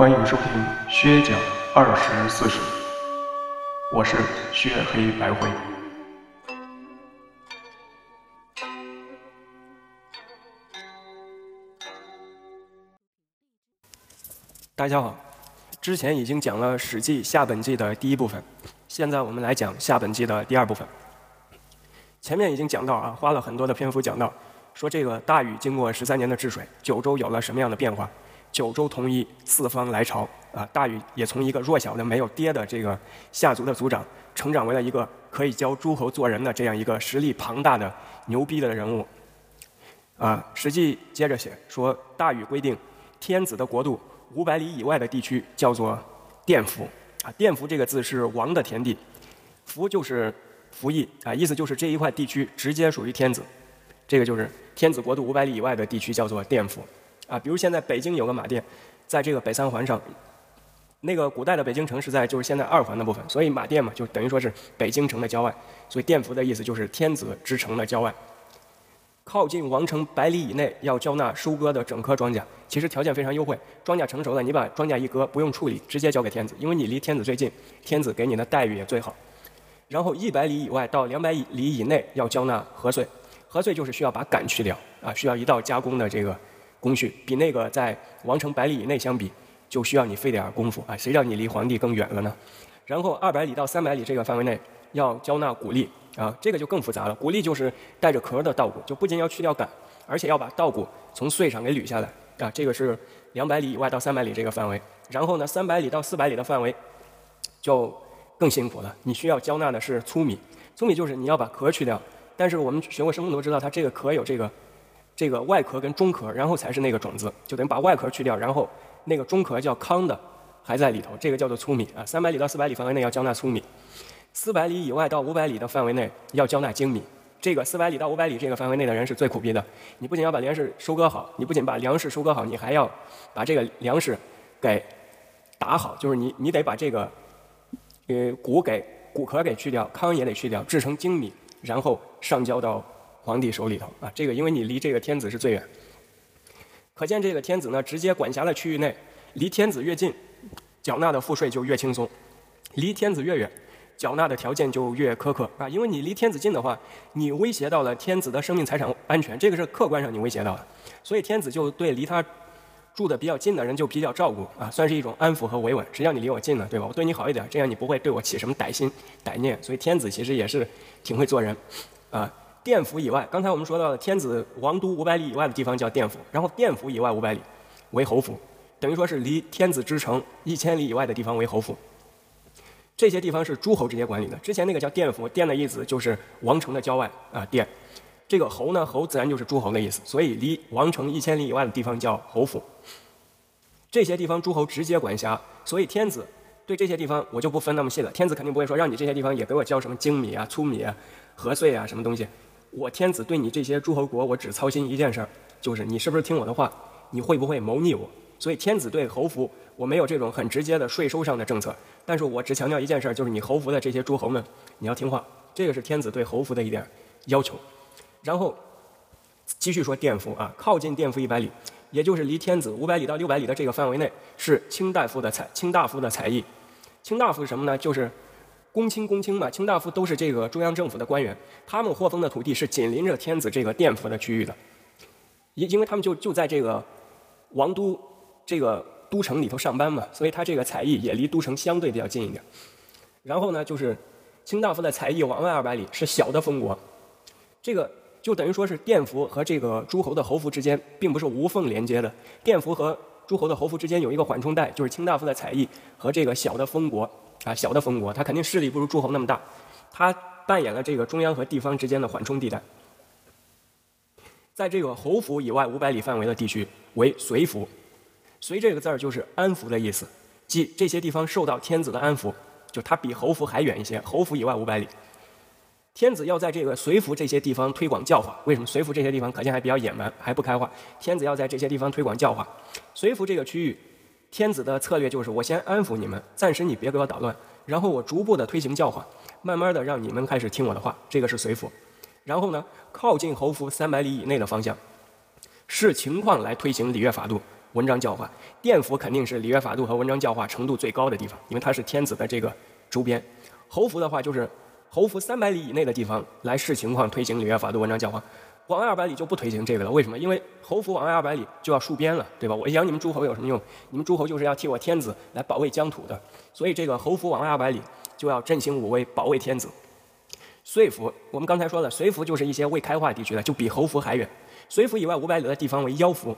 欢迎收听薛讲二十四史，我是薛黑白灰。大家好，之前已经讲了《史记》下本纪的第一部分，现在我们来讲下本纪的第二部分。前面已经讲到啊，花了很多的篇幅讲到，说这个大禹经过十三年的治水，九州有了什么样的变化？九州统一，四方来朝啊！大禹也从一个弱小的、没有爹的这个夏族的族长，成长为了一个可以教诸侯做人的这样一个实力庞大的、牛逼的人物。啊，《史记》接着写说，大禹规定，天子的国度五百里以外的地区叫做甸服。啊，甸服这个字是王的田地，服就是服役啊，意思就是这一块地区直接属于天子。这个就是天子国度五百里以外的地区叫做甸服。啊，比如现在北京有个马甸，在这个北三环上，那个古代的北京城是在就是现在二环的部分，所以马甸嘛，就等于说是北京城的郊外，所以甸服的意思就是天子之城的郊外。靠近王城百里以内要交纳收割的整颗庄稼，其实条件非常优惠，庄稼成熟了，你把庄稼一割，不用处理，直接交给天子，因为你离天子最近，天子给你的待遇也最好。然后一百里以外到两百里以内要交纳禾穗，禾穗就是需要把杆去掉啊，需要一道加工的这个。工序比那个在王城百里以内相比，就需要你费点功夫啊！谁让你离皇帝更远了呢？然后二百里到三百里这个范围内要交纳谷粒啊，这个就更复杂了。谷粒就是带着壳的稻谷，就不仅要去掉杆，而且要把稻谷从穗上给捋下来啊。这个是两百里以外到三百里这个范围。然后呢，三百里到四百里的范围就更辛苦了，你需要交纳的是粗米。粗米就是你要把壳去掉，但是我们学过生物都知道，它这个壳有这个。这个外壳跟中壳，然后才是那个种子，就等于把外壳去掉，然后那个中壳叫糠的还在里头，这个叫做粗米啊。三百里到四百里范围内要交纳粗米，四百里以外到五百里的范围内要交纳精米。这个四百里到五百里这个范围内的人是最苦逼的，你不仅要把粮食收割好，你不仅把粮食收割好，你还要把这个粮食给打好，就是你你得把这个呃谷给谷壳给去掉，糠也得去掉，制成精米，然后上交到。皇帝手里头啊，这个因为你离这个天子是最远，可见这个天子呢，直接管辖的区域内，离天子越近，缴纳的赋税就越轻松；离天子越远，缴纳的条件就越苛刻啊。因为你离天子近的话，你威胁到了天子的生命财产安全，这个是客观上你威胁到的，所以天子就对离他住的比较近的人就比较照顾啊，算是一种安抚和维稳。谁叫你离我近呢，对吧？我对你好一点，这样你不会对我起什么歹心歹念。所以天子其实也是挺会做人啊。甸府以外，刚才我们说到的天子王都五百里以外的地方叫甸府，然后甸府以外五百里为侯府，等于说是离天子之城一千里以外的地方为侯府。这些地方是诸侯直接管理的。之前那个叫甸府，甸的意思就是王城的郊外啊，甸。这个侯呢，侯自然就是诸侯的意思，所以离王城一千里以外的地方叫侯府。这些地方诸侯直接管辖，所以天子对这些地方我就不分那么细了。天子肯定不会说让你这些地方也给我交什么精米啊、粗米啊、禾穗啊什么东西。我天子对你这些诸侯国，我只操心一件事儿，就是你是不是听我的话，你会不会谋逆我？所以天子对侯服，我没有这种很直接的税收上的政策，但是我只强调一件事儿，就是你侯服的这些诸侯们，你要听话，这个是天子对侯服的一点要求。然后继续说甸服啊，靠近甸服一百里，也就是离天子五百里到六百里的这个范围内，是卿大夫的才卿大夫的才艺。卿大夫是什么呢？就是。公卿、公卿嘛，卿大夫都是这个中央政府的官员，他们获封的土地是紧邻着天子这个殿府的区域的，因因为他们就就在这个王都这个都城里头上班嘛，所以他这个才艺也离都城相对比较近一点。然后呢，就是卿大夫的才艺往外二百里是小的封国，这个就等于说是殿府和这个诸侯的侯服之间并不是无缝连接的，殿府和诸侯的侯服之间有一个缓冲带，就是卿大夫的才艺和这个小的封国。啊，小的封国，他肯定势力不如诸侯那么大，他扮演了这个中央和地方之间的缓冲地带。在这个侯府以外五百里范围的地区为随府，随这个字儿就是安抚的意思，即这些地方受到天子的安抚，就它比侯府还远一些。侯府以外五百里，天子要在这个随服这些地方推广教化。为什么随服这些地方可见还比较野蛮，还不开化？天子要在这些地方推广教化，随服这个区域。天子的策略就是，我先安抚你们，暂时你别给我捣乱，然后我逐步的推行教化，慢慢的让你们开始听我的话。这个是随服，然后呢，靠近侯府三百里以内的方向，视情况来推行礼乐法度，文章教化。殿府肯定是礼乐法度和文章教化程度最高的地方，因为它是天子的这个周边。侯府的话就是侯府三百里以内的地方来视情况推行礼乐法度文章教化。往外二百里就不推行这个了，为什么？因为侯府往外二百里就要戍边了，对吧？我养你们诸侯有什么用？你们诸侯就是要替我天子来保卫疆土的，所以这个侯府往外二百里就要振兴武威，保卫天子。遂府，我们刚才说了，随府就是一些未开化地区的，就比侯府还远。随府以外五百里的地方为腰府，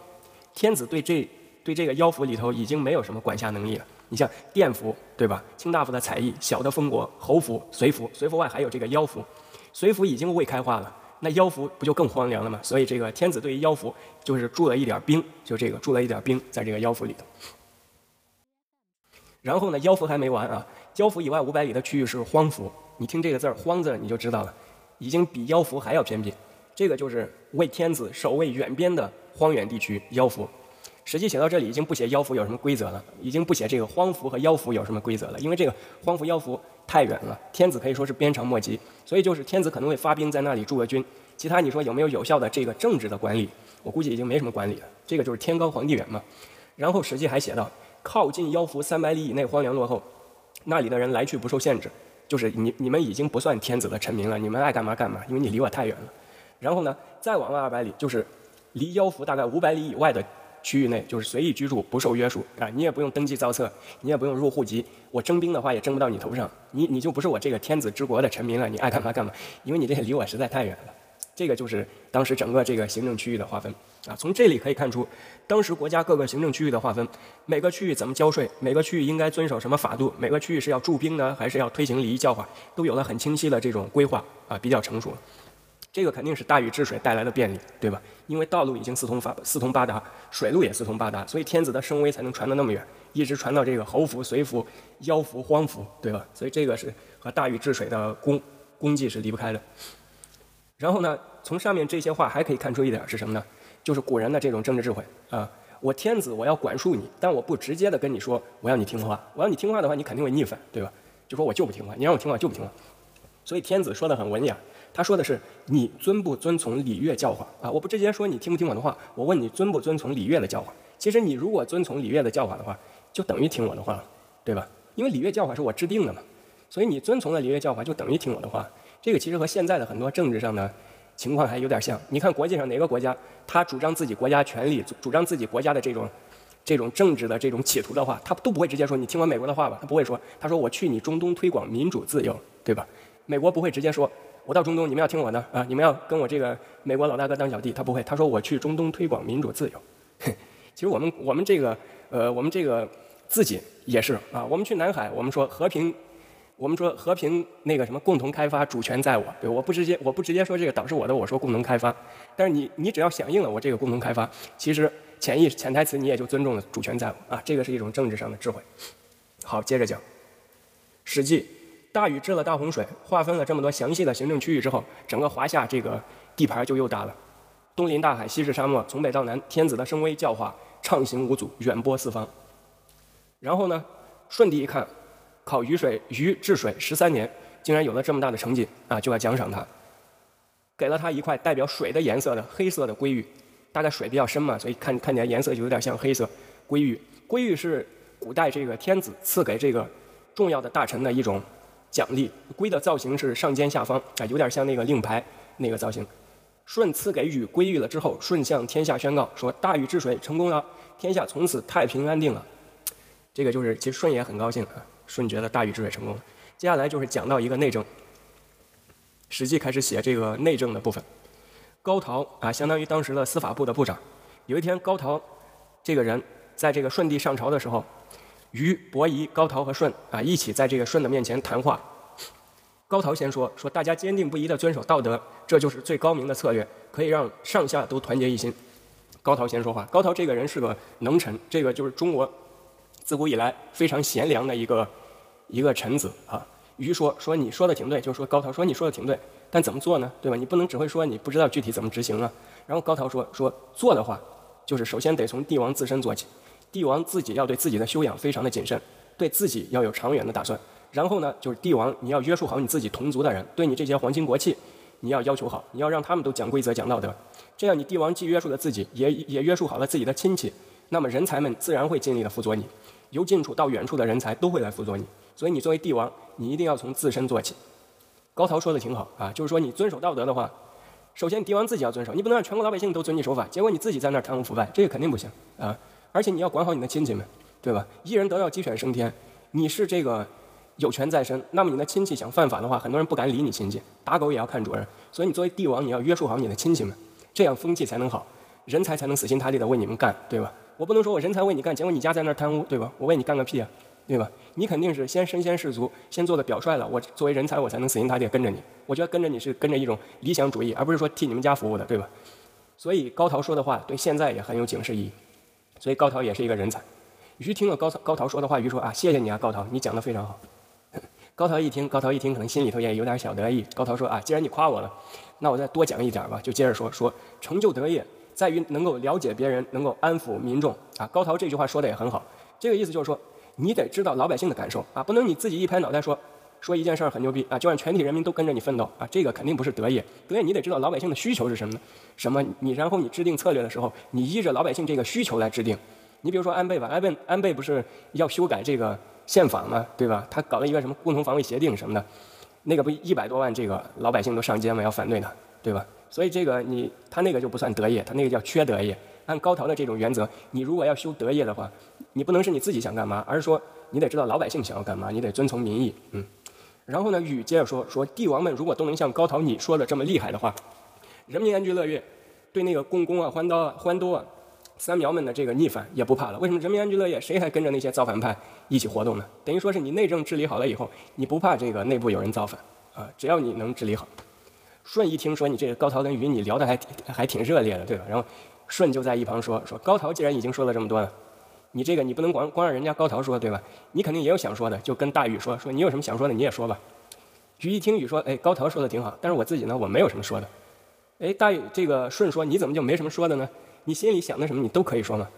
天子对这对这个腰府里头已经没有什么管辖能力了。你像殿服，对吧？卿大夫的采邑，小的封国，侯服、随服，随服外还有这个腰服，随服已经未开化了。那腰服不就更荒凉了吗？所以这个天子对于腰服就是驻了一点兵，就这个驻了一点兵在这个腰服里头。然后呢，腰服还没完啊，腰服以外五百里的区域是荒服。你听这个字儿“荒”字，你就知道了，已经比腰服还要偏僻。这个就是为天子守卫远边的荒远地区腰服。实际写到这里，已经不写腰府有什么规则了，已经不写这个荒服和腰府有什么规则了，因为这个荒服腰服太远了，天子可以说是鞭长莫及，所以就是天子可能会发兵在那里驻个军，其他你说有没有有效的这个政治的管理？我估计已经没什么管理了，这个就是天高皇帝远嘛。然后史记还写到，靠近腰服三百里以内荒凉落后，那里的人来去不受限制，就是你你们已经不算天子的臣民了，你们爱干嘛干嘛，因为你离我太远了。然后呢，再往外二百里，就是离腰服大概五百里以外的。区域内就是随意居住，不受约束啊！你也不用登记造册，你也不用入户籍。我征兵的话也征不到你头上，你你就不是我这个天子之国的臣民了。你爱干嘛干嘛，因为你这离我实在太远了。这个就是当时整个这个行政区域的划分啊。从这里可以看出，当时国家各个行政区域的划分，每个区域怎么交税，每个区域应该遵守什么法度，每个区域是要驻兵呢，还是要推行礼仪教化，都有了很清晰的这种规划啊，比较成熟。这个肯定是大禹治水带来的便利，对吧？因为道路已经四通发四通八达，水路也四通八达，所以天子的声威才能传得那么远，一直传到这个侯府、随府、妖府、荒府，对吧？所以这个是和大禹治水的功功绩是离不开的。然后呢，从上面这些话还可以看出一点是什么呢？就是古人的这种政治智慧啊！我天子我要管束你，但我不直接的跟你说我要你听话，我要你听话的话，你肯定会逆反，对吧？就说我就不听话，你让我听话就不听话。所以天子说的很文雅。他说的是你遵不遵从礼乐教化啊？我不直接说你听不听我的话，我问你遵不遵从礼乐的教化。其实你如果遵从礼乐的教化的话，就等于听我的话了，对吧？因为礼乐教化是我制定的嘛，所以你遵从了礼乐教化，就等于听我的话。这个其实和现在的很多政治上的情况还有点像。你看国际上哪个国家，他主张自己国家权利，主张自己国家的这种这种政治的这种企图的话，他都不会直接说你听我美国的话吧？他不会说，他说我去你中东推广民主自由，对吧？美国不会直接说。我到中东，你们要听我的啊！你们要跟我这个美国老大哥当小弟，他不会。他说我去中东推广民主自由。其实我们我们这个呃，我们这个自己也是啊。我们去南海，我们说和平，我们说和平那个什么共同开发，主权在我。对，我不直接我不直接说这个岛是我的，我说共同开发。但是你你只要响应了我这个共同开发，其实潜意潜台词你也就尊重了主权在我啊。这个是一种政治上的智慧。好，接着讲《史记》。大禹治了大洪水，划分了这么多详细的行政区域之后，整个华夏这个地盘就又大了。东临大海，西至沙漠，从北到南，天子的声威教化畅行无阻，远播四方。然后呢，舜帝一看，考禹水禹治水十三年，竟然有了这么大的成绩啊，就要奖赏他，给了他一块代表水的颜色的黑色的龟玉。大概水比较深嘛，所以看看起来颜色就有点像黑色龟玉。龟玉是古代这个天子赐给这个重要的大臣的一种。奖励龟的造型是上尖下方啊，有点像那个令牌那个造型。舜赐给禹龟玉了之后，舜向天下宣告说：“大禹治水成功了，天下从此太平安定了。”这个就是其实舜也很高兴啊，舜觉得大禹治水成功了。接下来就是讲到一个内政，《史记》开始写这个内政的部分。高陶啊，相当于当时的司法部的部长。有一天，高陶这个人在这个舜帝上朝的时候。于伯夷、高陶和舜啊，一起在这个舜的面前谈话。高陶先说：“说大家坚定不移地遵守道德，这就是最高明的策略，可以让上下都团结一心。”高陶先说话。高陶这个人是个能臣，这个就是中国自古以来非常贤良的一个一个臣子啊。于说：“说你说的挺对，就是说高陶说你说的挺对，但怎么做呢？对吧？你不能只会说，你不知道具体怎么执行啊。”然后高陶说：“说做的话，就是首先得从帝王自身做起。”帝王自己要对自己的修养非常的谨慎，对自己要有长远的打算。然后呢，就是帝王你要约束好你自己同族的人，对你这些皇亲国戚，你要要求好，你要让他们都讲规则、讲道德。这样你帝王既约束了自己，也也约束好了自己的亲戚，那么人才们自然会尽力的辅佐你，由近处到远处的人才都会来辅佐你。所以你作为帝王，你一定要从自身做起。高陶说的挺好啊，就是说你遵守道德的话，首先帝王自己要遵守，你不能让全国老百姓都遵纪守法，结果你自己在那儿贪污腐败，这个肯定不行啊。而且你要管好你的亲戚们，对吧？一人得道鸡犬升天，你是这个有权在身，那么你的亲戚想犯法的话，很多人不敢理你亲戚，打狗也要看主人。所以你作为帝王，你要约束好你的亲戚们，这样风气才能好，人才才能死心塌地的为你们干，对吧？我不能说我人才为你干，结果你家在那儿贪污，对吧？我为你干个屁啊！对吧？你肯定是先身先士卒，先做的表率了。我作为人才，我才能死心塌地跟着你。我觉得跟着你是跟着一种理想主义，而不是说替你们家服务的，对吧？所以高陶说的话对现在也很有警示意义。所以高陶也是一个人才。于听了高高陶说的话，于说啊，谢谢你啊，高陶，你讲的非常好。高陶一听，高陶一听，可能心里头也有点小得意。高陶说啊，既然你夸我了，那我再多讲一点吧。就接着说说，成就德业在于能够了解别人，能够安抚民众啊。高陶这句话说的也很好，这个意思就是说。你得知道老百姓的感受啊，不能你自己一拍脑袋说说一件事儿很牛逼啊，就让全体人民都跟着你奋斗啊，这个肯定不是德业。德业你得知道老百姓的需求是什么呢？什么？你然后你制定策略的时候，你依着老百姓这个需求来制定。你比如说安倍吧，安倍安倍不是要修改这个宪法吗？对吧？他搞了一个什么共同防卫协定什么的，那个不一百多万这个老百姓都上街嘛？要反对他，对吧？所以这个你他那个就不算德业，他那个叫缺德业。按高陶的这种原则，你如果要修德业的话，你不能是你自己想干嘛，而是说你得知道老百姓想要干嘛，你得遵从民意。嗯，然后呢，禹接着说说帝王们如果都能像高陶你说的这么厉害的话，人民安居乐业，对那个共工啊、欢刀啊、欢多啊、三苗们的这个逆反也不怕了。为什么人民安居乐业，谁还跟着那些造反派一起活动呢？等于说是你内政治理好了以后，你不怕这个内部有人造反啊？只要你能治理好。舜一听说你这个高陶跟禹你聊的还还挺热烈的，对吧？然后。舜就在一旁说：“说高陶既然已经说了这么多了，你这个你不能光光让人家高陶说，对吧？你肯定也有想说的，就跟大禹说：说你有什么想说的你也说吧。”禹一听禹说：“哎，高陶说的挺好，但是我自己呢，我没有什么说的。”哎，大禹这个舜说：“你怎么就没什么说的呢？你心里想的什么你都可以说嘛。”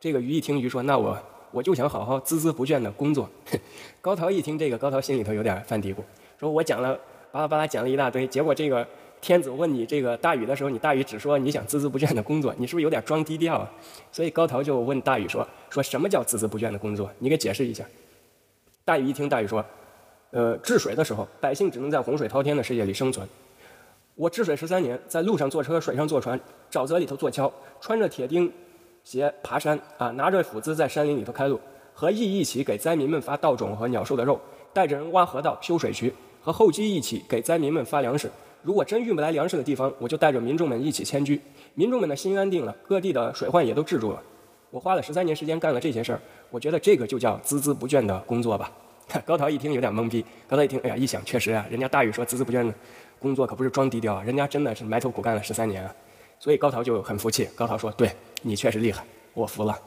这个禹一听禹说：“那我我就想好好孜孜不倦的工作。”高陶一听这个，高陶心里头有点犯嘀咕，说我讲了巴拉巴拉讲了一大堆，结果这个。天子问你这个大禹的时候，你大禹只说你想孜孜不倦的工作，你是不是有点装低调啊？所以高陶就问大禹说：“说什么叫孜孜不倦的工作？你给解释一下。”大禹一听，大禹说：“呃，治水的时候，百姓只能在洪水滔天的世界里生存。我治水十三年，在路上坐车，水上坐船，沼泽里头做桥，穿着铁钉鞋爬山啊，拿着斧子在山林里头开路，和义一起给灾民们发稻种和鸟兽的肉，带着人挖河道、修水渠，和后继一起给灾民们发粮食。”如果真运不来粮食的地方，我就带着民众们一起迁居。民众们的心安定了，各地的水患也都治住了。我花了十三年时间干了这些事儿，我觉得这个就叫孜孜不倦的工作吧。高陶一听有点懵逼。高陶一听，哎呀，一想确实啊，人家大禹说孜孜不倦的工作可不是装低调啊，人家真的是埋头苦干了十三年啊。所以高陶就很服气。高陶说：“对你确实厉害，我服了。”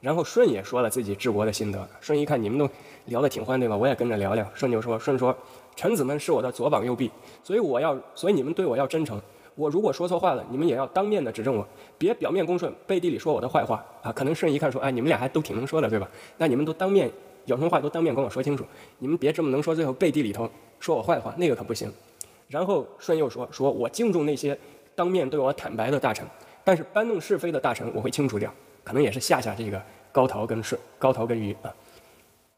然后舜也说了自己治国的心得。舜一看你们都聊得挺欢，对吧？我也跟着聊聊。舜就说：“舜说。”臣子们是我的左膀右臂，所以我要，所以你们对我要真诚。我如果说错话了，你们也要当面的指正我，别表面恭顺，背地里说我的坏话啊！可能圣一看说，哎，你们俩还都挺能说的，对吧？那你们都当面有什么话都当面跟我说清楚，你们别这么能说，最后背地里头说我坏话，那个可不行。然后舜又说，说我敬重那些当面对我坦白的大臣，但是搬弄是非的大臣我会清除掉，可能也是吓吓这个高陶跟舜，高陶跟禹啊。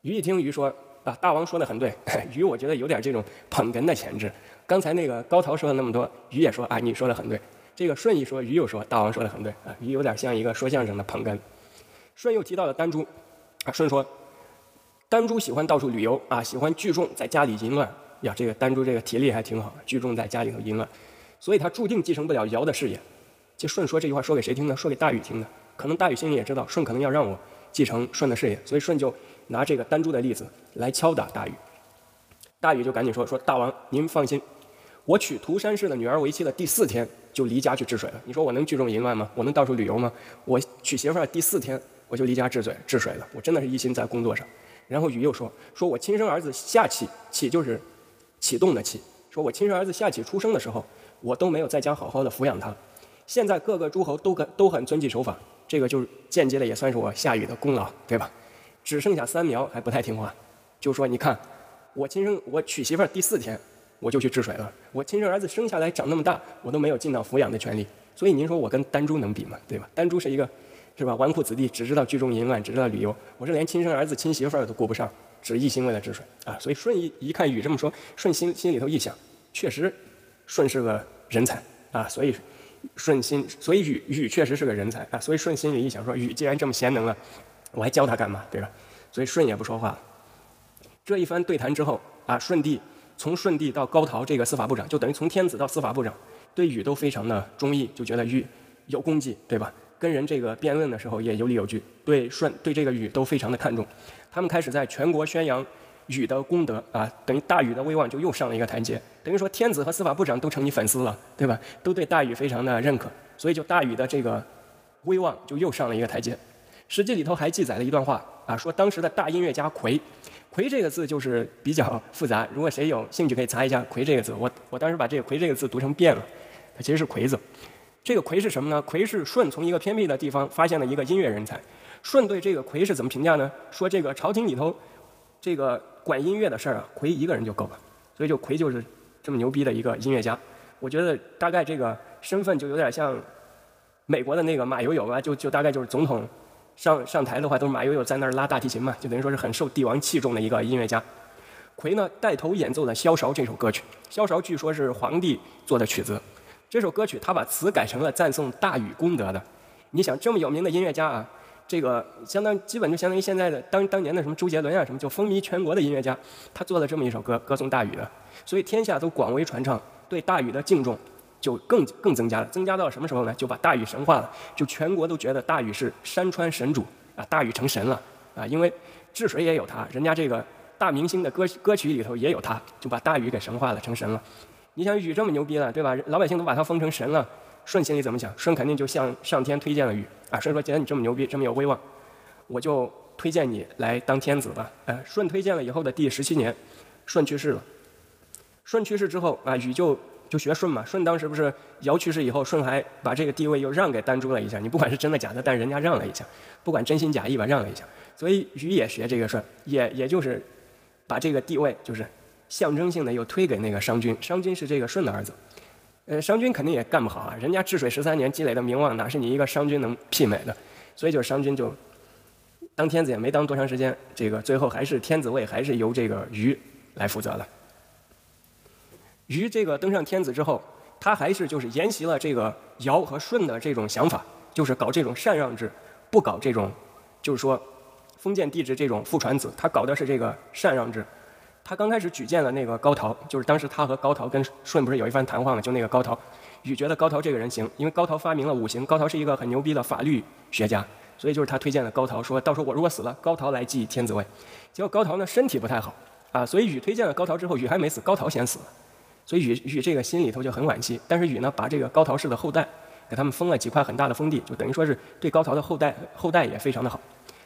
禹一听禹说。啊，大王说的很对，鱼我觉得有点这种捧哏的潜质。刚才那个高陶说了那么多，鱼也说啊，你说的很对。这个舜一说，鱼又说，大王说的很对啊，鱼有点像一个说相声的捧哏。舜又提到了丹朱，啊，舜说，丹朱喜欢到处旅游啊，喜欢聚众在家里淫乱呀。这个丹朱这个体力还挺好，聚众在家里头淫乱，所以他注定继承不了尧的事业。这舜说这句话说给谁听呢？说给大禹听的。可能大禹心里也知道，舜可能要让我继承舜的事业，所以舜就。拿这个丹朱的例子来敲打大禹，大禹就赶紧说：“说大王您放心，我娶涂山氏的女儿为妻的第四天就离家去治水了。你说我能聚众淫乱吗？我能到处旅游吗？我娶媳妇儿第四天我就离家治水治水了。我真的是一心在工作上。”然后禹又说：“说我亲生儿子夏启，启就是启动的启。说我亲生儿子夏启出生的时候，我都没有在家好好的抚养他。现在各个诸侯都很都很遵纪守法，这个就是间接的也算是我夏禹的功劳，对吧？”只剩下三苗还不太听话，就说：“你看，我亲生我娶媳妇儿第四天，我就去治水了。我亲生儿子生下来长那么大，我都没有尽到抚养的权利。所以您说我跟丹朱能比吗？对吧？丹朱是一个是吧？纨绔子弟只知道聚众淫乱，只知道旅游，我这连亲生儿子、亲媳妇儿都顾不上，只一心为了治水啊！所以舜一一看禹这么说，舜心心里头一想，确实，舜是个人才啊！所以舜心，所以禹禹确实是个人才啊！所以舜心里一想说，禹既然这么贤能了，我还教他干嘛？对吧？所以舜也不说话。这一番对谈之后啊，舜帝从舜帝到高陶这个司法部长，就等于从天子到司法部长，对禹都非常的中意，就觉得禹有功绩，对吧？跟人这个辩论的时候也有理有据，对舜对这个禹都非常的看重。他们开始在全国宣扬禹的功德啊，等于大禹的威望就又上了一个台阶。等于说天子和司法部长都成你粉丝了，对吧？都对大禹非常的认可，所以就大禹的这个威望就又上了一个台阶。史记里头还记载了一段话啊，说当时的大音乐家夔，夔这个字就是比较复杂，如果谁有兴趣可以查一下夔这个字。我我当时把这个夔这个字读成变了，它其实是夔字。这个夔是什么呢？夔是舜从一个偏僻的地方发现了一个音乐人才。舜对这个夔是怎么评价呢？说这个朝廷里头这个管音乐的事儿啊，夔一个人就够了。所以就夔就是这么牛逼的一个音乐家。我觉得大概这个身份就有点像美国的那个马友友吧，就就大概就是总统。上上台的话，都是马友友在那儿拉大提琴嘛，就等于说是很受帝王器重的一个音乐家。夔呢带头演奏了《萧韶》这首歌曲，《萧韶》据说是皇帝做的曲子。这首歌曲他把词改成了赞颂大禹功德的。你想这么有名的音乐家啊，这个相当基本就相当于现在的当当年的什么周杰伦啊什么，就风靡全国的音乐家，他做了这么一首歌歌颂大禹的，所以天下都广为传唱，对大禹的敬重。就更更增加了，增加到什么时候呢？就把大禹神化了，就全国都觉得大禹是山川神主啊，大禹成神了啊，因为治水也有他，人家这个大明星的歌歌曲里头也有他，就把大禹给神化了，成神了。你想禹这么牛逼了，对吧？老百姓都把他封成神了，舜心里怎么想？舜肯定就向上天推荐了禹啊，舜说：既然你这么牛逼，这么有威望，我就推荐你来当天子吧。哎，舜推荐了以后的第十七年，舜去世了。舜去世之后啊，禹就。就学舜嘛，舜当时不是尧去世以后，舜还把这个地位又让给丹朱了一下。你不管是真的假的，但人家让了一下，不管真心假意吧，让了一下。所以禹也学这个舜，也也就是把这个地位就是象征性的又推给那个商君。商君是这个舜的儿子，呃，商君肯定也干不好啊，人家治水十三年积累的名望哪是你一个商君能媲美的？所以就是商君就当天子也没当多长时间，这个最后还是天子位还是由这个禹来负责了。禹这个登上天子之后，他还是就是沿袭了这个尧和舜的这种想法，就是搞这种禅让制，不搞这种，就是说封建帝制这种父传子，他搞的是这个禅让制。他刚开始举荐了那个高陶，就是当时他和高陶跟舜不是有一番谈话吗？就那个高陶，禹觉得高陶这个人行，因为高陶发明了五行，高陶是一个很牛逼的法律学家，所以就是他推荐了高陶，说到时候我如果死了，高陶来继天子位。结果高陶呢身体不太好啊，所以禹推荐了高陶之后，禹还没死，高陶先死了。所以禹禹这个心里头就很惋惜，但是禹呢，把这个高陶氏的后代给他们封了几块很大的封地，就等于说是对高陶的后代后代也非常的好。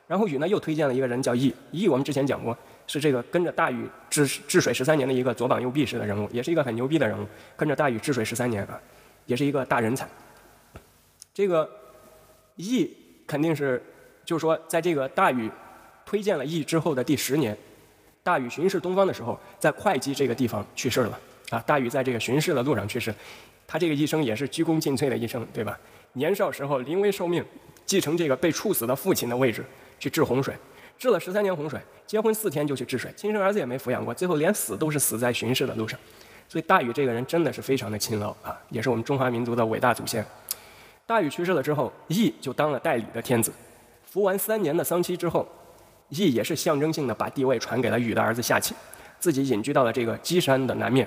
然后禹呢又推荐了一个人叫羿，羿我们之前讲过，是这个跟着大禹治治水十三年的一个左膀右臂式的人物，也是一个很牛逼的人物，跟着大禹治水十三年啊，也是一个大人才。这个羿肯定是，就是说在这个大禹推荐了羿之后的第十年，大禹巡视东方的时候，在会稽这个地方去世了。啊，大禹在这个巡视的路上去世，他这个一生也是鞠躬尽瘁的一生，对吧？年少时候临危受命，继承这个被处死的父亲的位置，去治洪水，治了十三年洪水，结婚四天就去治水，亲生儿子也没抚养过，最后连死都是死在巡视的路上。所以大禹这个人真的是非常的勤劳啊，也是我们中华民族的伟大祖先。大禹去世了之后，羿就当了代理的天子，服完三年的丧期之后，羿也是象征性的把帝位传给了禹的儿子夏启，自己隐居到了这个箕山的南面。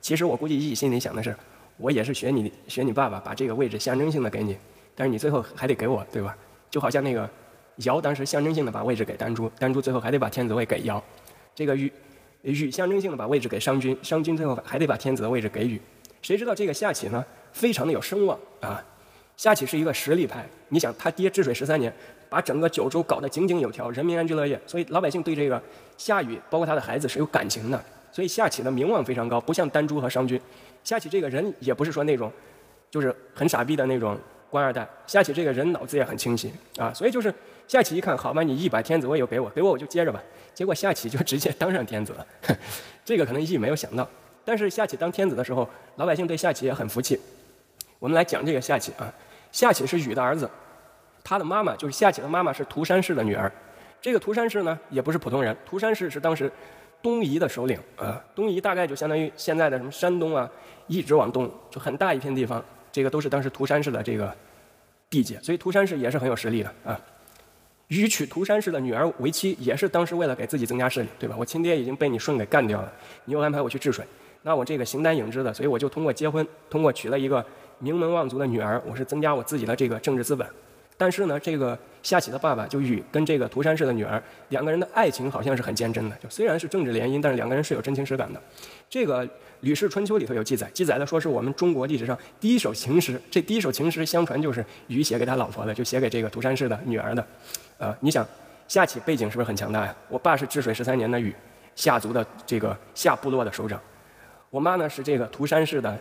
其实我估计羿心里想的是，我也是学你学你爸爸，把这个位置象征性的给你，但是你最后还得给我，对吧？就好像那个尧当时象征性的把位置给丹朱，丹朱最后还得把天子位给尧。这个禹禹象征性的把位置给商均，商均最后还得把天子的位置给禹。谁知道这个夏启呢，非常的有声望啊！夏启是一个实力派，你想他爹治水十三年，把整个九州搞得井井有条，人民安居乐业，所以老百姓对这个夏禹，包括他的孩子是有感情的。所以夏启的名望非常高，不像丹朱和商均。夏启这个人也不是说那种，就是很傻逼的那种官二代。夏启这个人脑子也很清晰啊，所以就是夏启一看，好吧，你一百天子位又给我，给我我就接着吧。结果夏启就直接当上天子了，这个可能羿没有想到。但是夏启当天子的时候，老百姓对夏启也很服气。我们来讲这个夏启啊，夏启是禹的儿子，他的妈妈就是夏启的妈妈是涂山氏的女儿。这个涂山氏呢，也不是普通人，涂山氏是当时东夷的首领啊。东夷大概就相当于现在的什么山东啊，一直往东就很大一片地方，这个都是当时涂山氏的这个地界，所以涂山氏也是很有实力的啊。与娶涂山氏的女儿为妻，也是当时为了给自己增加势力，对吧？我亲爹已经被你舜给干掉了，你又安排我去治水，那我这个形单影只的，所以我就通过结婚，通过娶了一个名门望族的女儿，我是增加我自己的这个政治资本。但是呢，这个夏启的爸爸就与跟这个涂山氏的女儿两个人的爱情好像是很坚贞的，就虽然是政治联姻，但是两个人是有真情实感的。这个《吕氏春秋》里头有记载，记载的说是我们中国历史上第一首情诗。这第一首情诗相传就是禹写给他老婆的，就写给这个涂山氏的女儿的。呃，你想夏启背景是不是很强大呀？我爸是治水十三年的禹，夏族的这个夏部落的首长，我妈呢是这个涂山氏的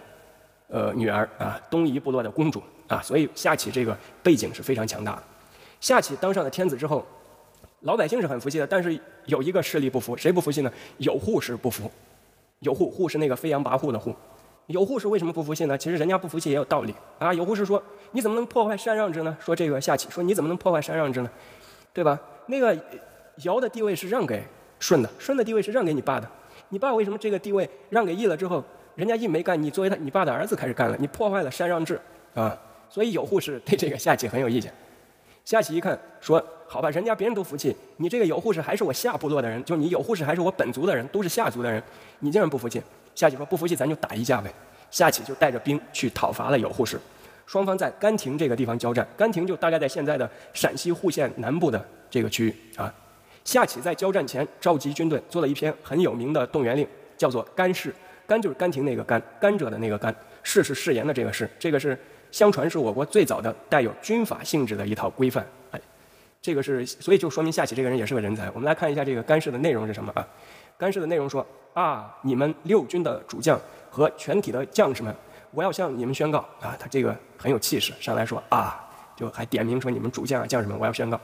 呃女儿啊，东夷部落的公主。啊，所以夏启这个背景是非常强大的。夏启当上了天子之后，老百姓是很服气的，但是有一个势力不服，谁不服气呢？有扈氏不服。有扈，扈是那个飞扬跋扈的扈。有扈是为什么不服气呢？其实人家不服气也有道理啊。有扈是说，你怎么能破坏禅让制呢？说这个夏启说，你怎么能破坏禅让制呢？对吧？那个尧的地位是让给舜的，舜的地位是让给你爸的。你爸为什么这个地位让给羿了之后，人家羿没干，你作为他你爸的儿子开始干了，你破坏了禅让制啊？所以有护士对这个夏启很有意见。夏启一看，说：“好吧，人家别人都服气，你这个有护士还是我下部落的人，就你有护士还是我本族的人，都是夏族的人，你竟然不服气。”夏启说：“不服气，咱就打一架呗。”夏启就带着兵去讨伐了有护士，双方在甘亭这个地方交战。甘亭就大概在现在的陕西户县南部的这个区域啊。夏启在交战前召集军队，做了一篇很有名的动员令，叫做《甘誓》。甘就是甘亭那个甘，甘蔗的那个甘，誓是誓言的这个誓，这个是。相传是我国最早的带有军法性质的一套规范，哎，这个是，所以就说明夏启这个人也是个人才。我们来看一下这个干事的内容是什么啊？干事的内容说啊，你们六军的主将和全体的将士们，我要向你们宣告啊，他这个很有气势，上来说啊，就还点名说你们主将啊将士们，我要宣告。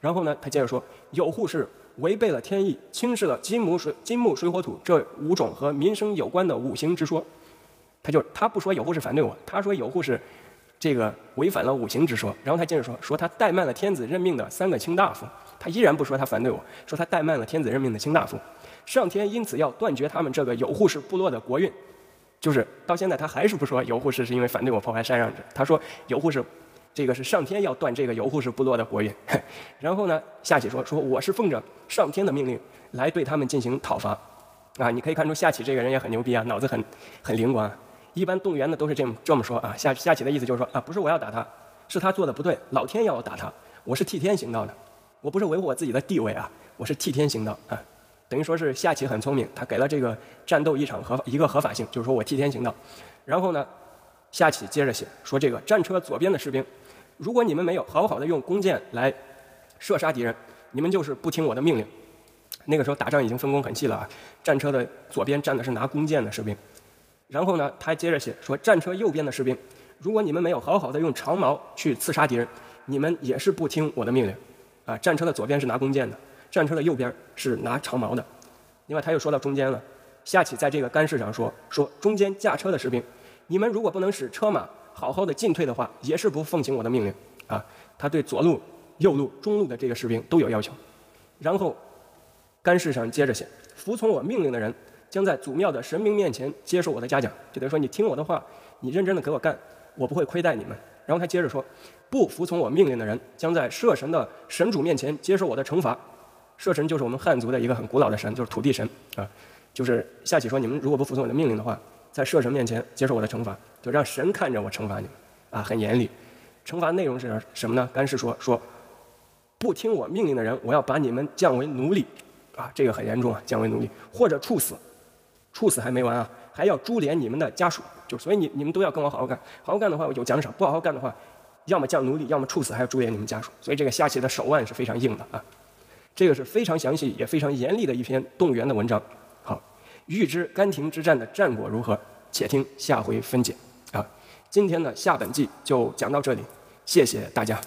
然后呢，他接着说，有扈氏违背了天意，轻视了金木水金木水火土这五种和民生有关的五行之说。他就他不说有扈氏反对我，他说有扈氏。这个违反了五行之说，然后他接着说，说他怠慢了天子任命的三个卿大夫，他依然不说他反对我，说他怠慢了天子任命的卿大夫，上天因此要断绝他们这个有扈氏部落的国运，就是到现在他还是不说有扈氏是因为反对我破坏禅让制，他说有扈氏，这个是上天要断这个有扈氏部落的国运，然后呢，夏启说说我是奉着上天的命令来对他们进行讨伐，啊，你可以看出夏启这个人也很牛逼啊，脑子很很灵光。一般动员的都是这么这么说啊，夏夏启的意思就是说啊，不是我要打他，是他做的不对，老天要我打他，我是替天行道的，我不是维护我自己的地位啊，我是替天行道啊，等于说是夏启很聪明，他给了这个战斗一场合一个合法性，就是说我替天行道。然后呢，夏启接着写说这个战车左边的士兵，如果你们没有好好的用弓箭来射杀敌人，你们就是不听我的命令。那个时候打仗已经分工很细了啊，战车的左边站的是拿弓箭的士兵。然后呢，他还接着写说：“战车右边的士兵，如果你们没有好好的用长矛去刺杀敌人，你们也是不听我的命令。啊，战车的左边是拿弓箭的，战车的右边是拿长矛的。另外，他又说到中间了。夏启在这个干事上说：说中间驾车的士兵，你们如果不能使车马好好的进退的话，也是不奉行我的命令。啊，他对左路、右路、中路的这个士兵都有要求。然后，干事上接着写：服从我命令的人。”将在祖庙的神明面前接受我的嘉奖，就等于说你听我的话，你认真的给我干，我不会亏待你们。然后他接着说，不服从我命令的人，将在社神的神主面前接受我的惩罚。社神就是我们汉族的一个很古老的神，就是土地神啊。就是夏启说，你们如果不服从我的命令的话，在社神面前接受我的惩罚，就让神看着我惩罚你们啊，很严厉。惩罚内容是什么呢？干事说说，不听我命令的人，我要把你们降为奴隶啊，这个很严重啊，降为奴隶或者处死。处死还没完啊，还要株连你们的家属，就所以你你们都要跟我好好干，好好干的话有奖赏，不好好干的话，要么降奴隶，要么处死，还要株连你们家属。所以这个夏启的手腕是非常硬的啊，这个是非常详细也非常严厉的一篇动员的文章。好，预知甘亭之战的战果如何，且听下回分解啊。今天的下本纪就讲到这里，谢谢大家。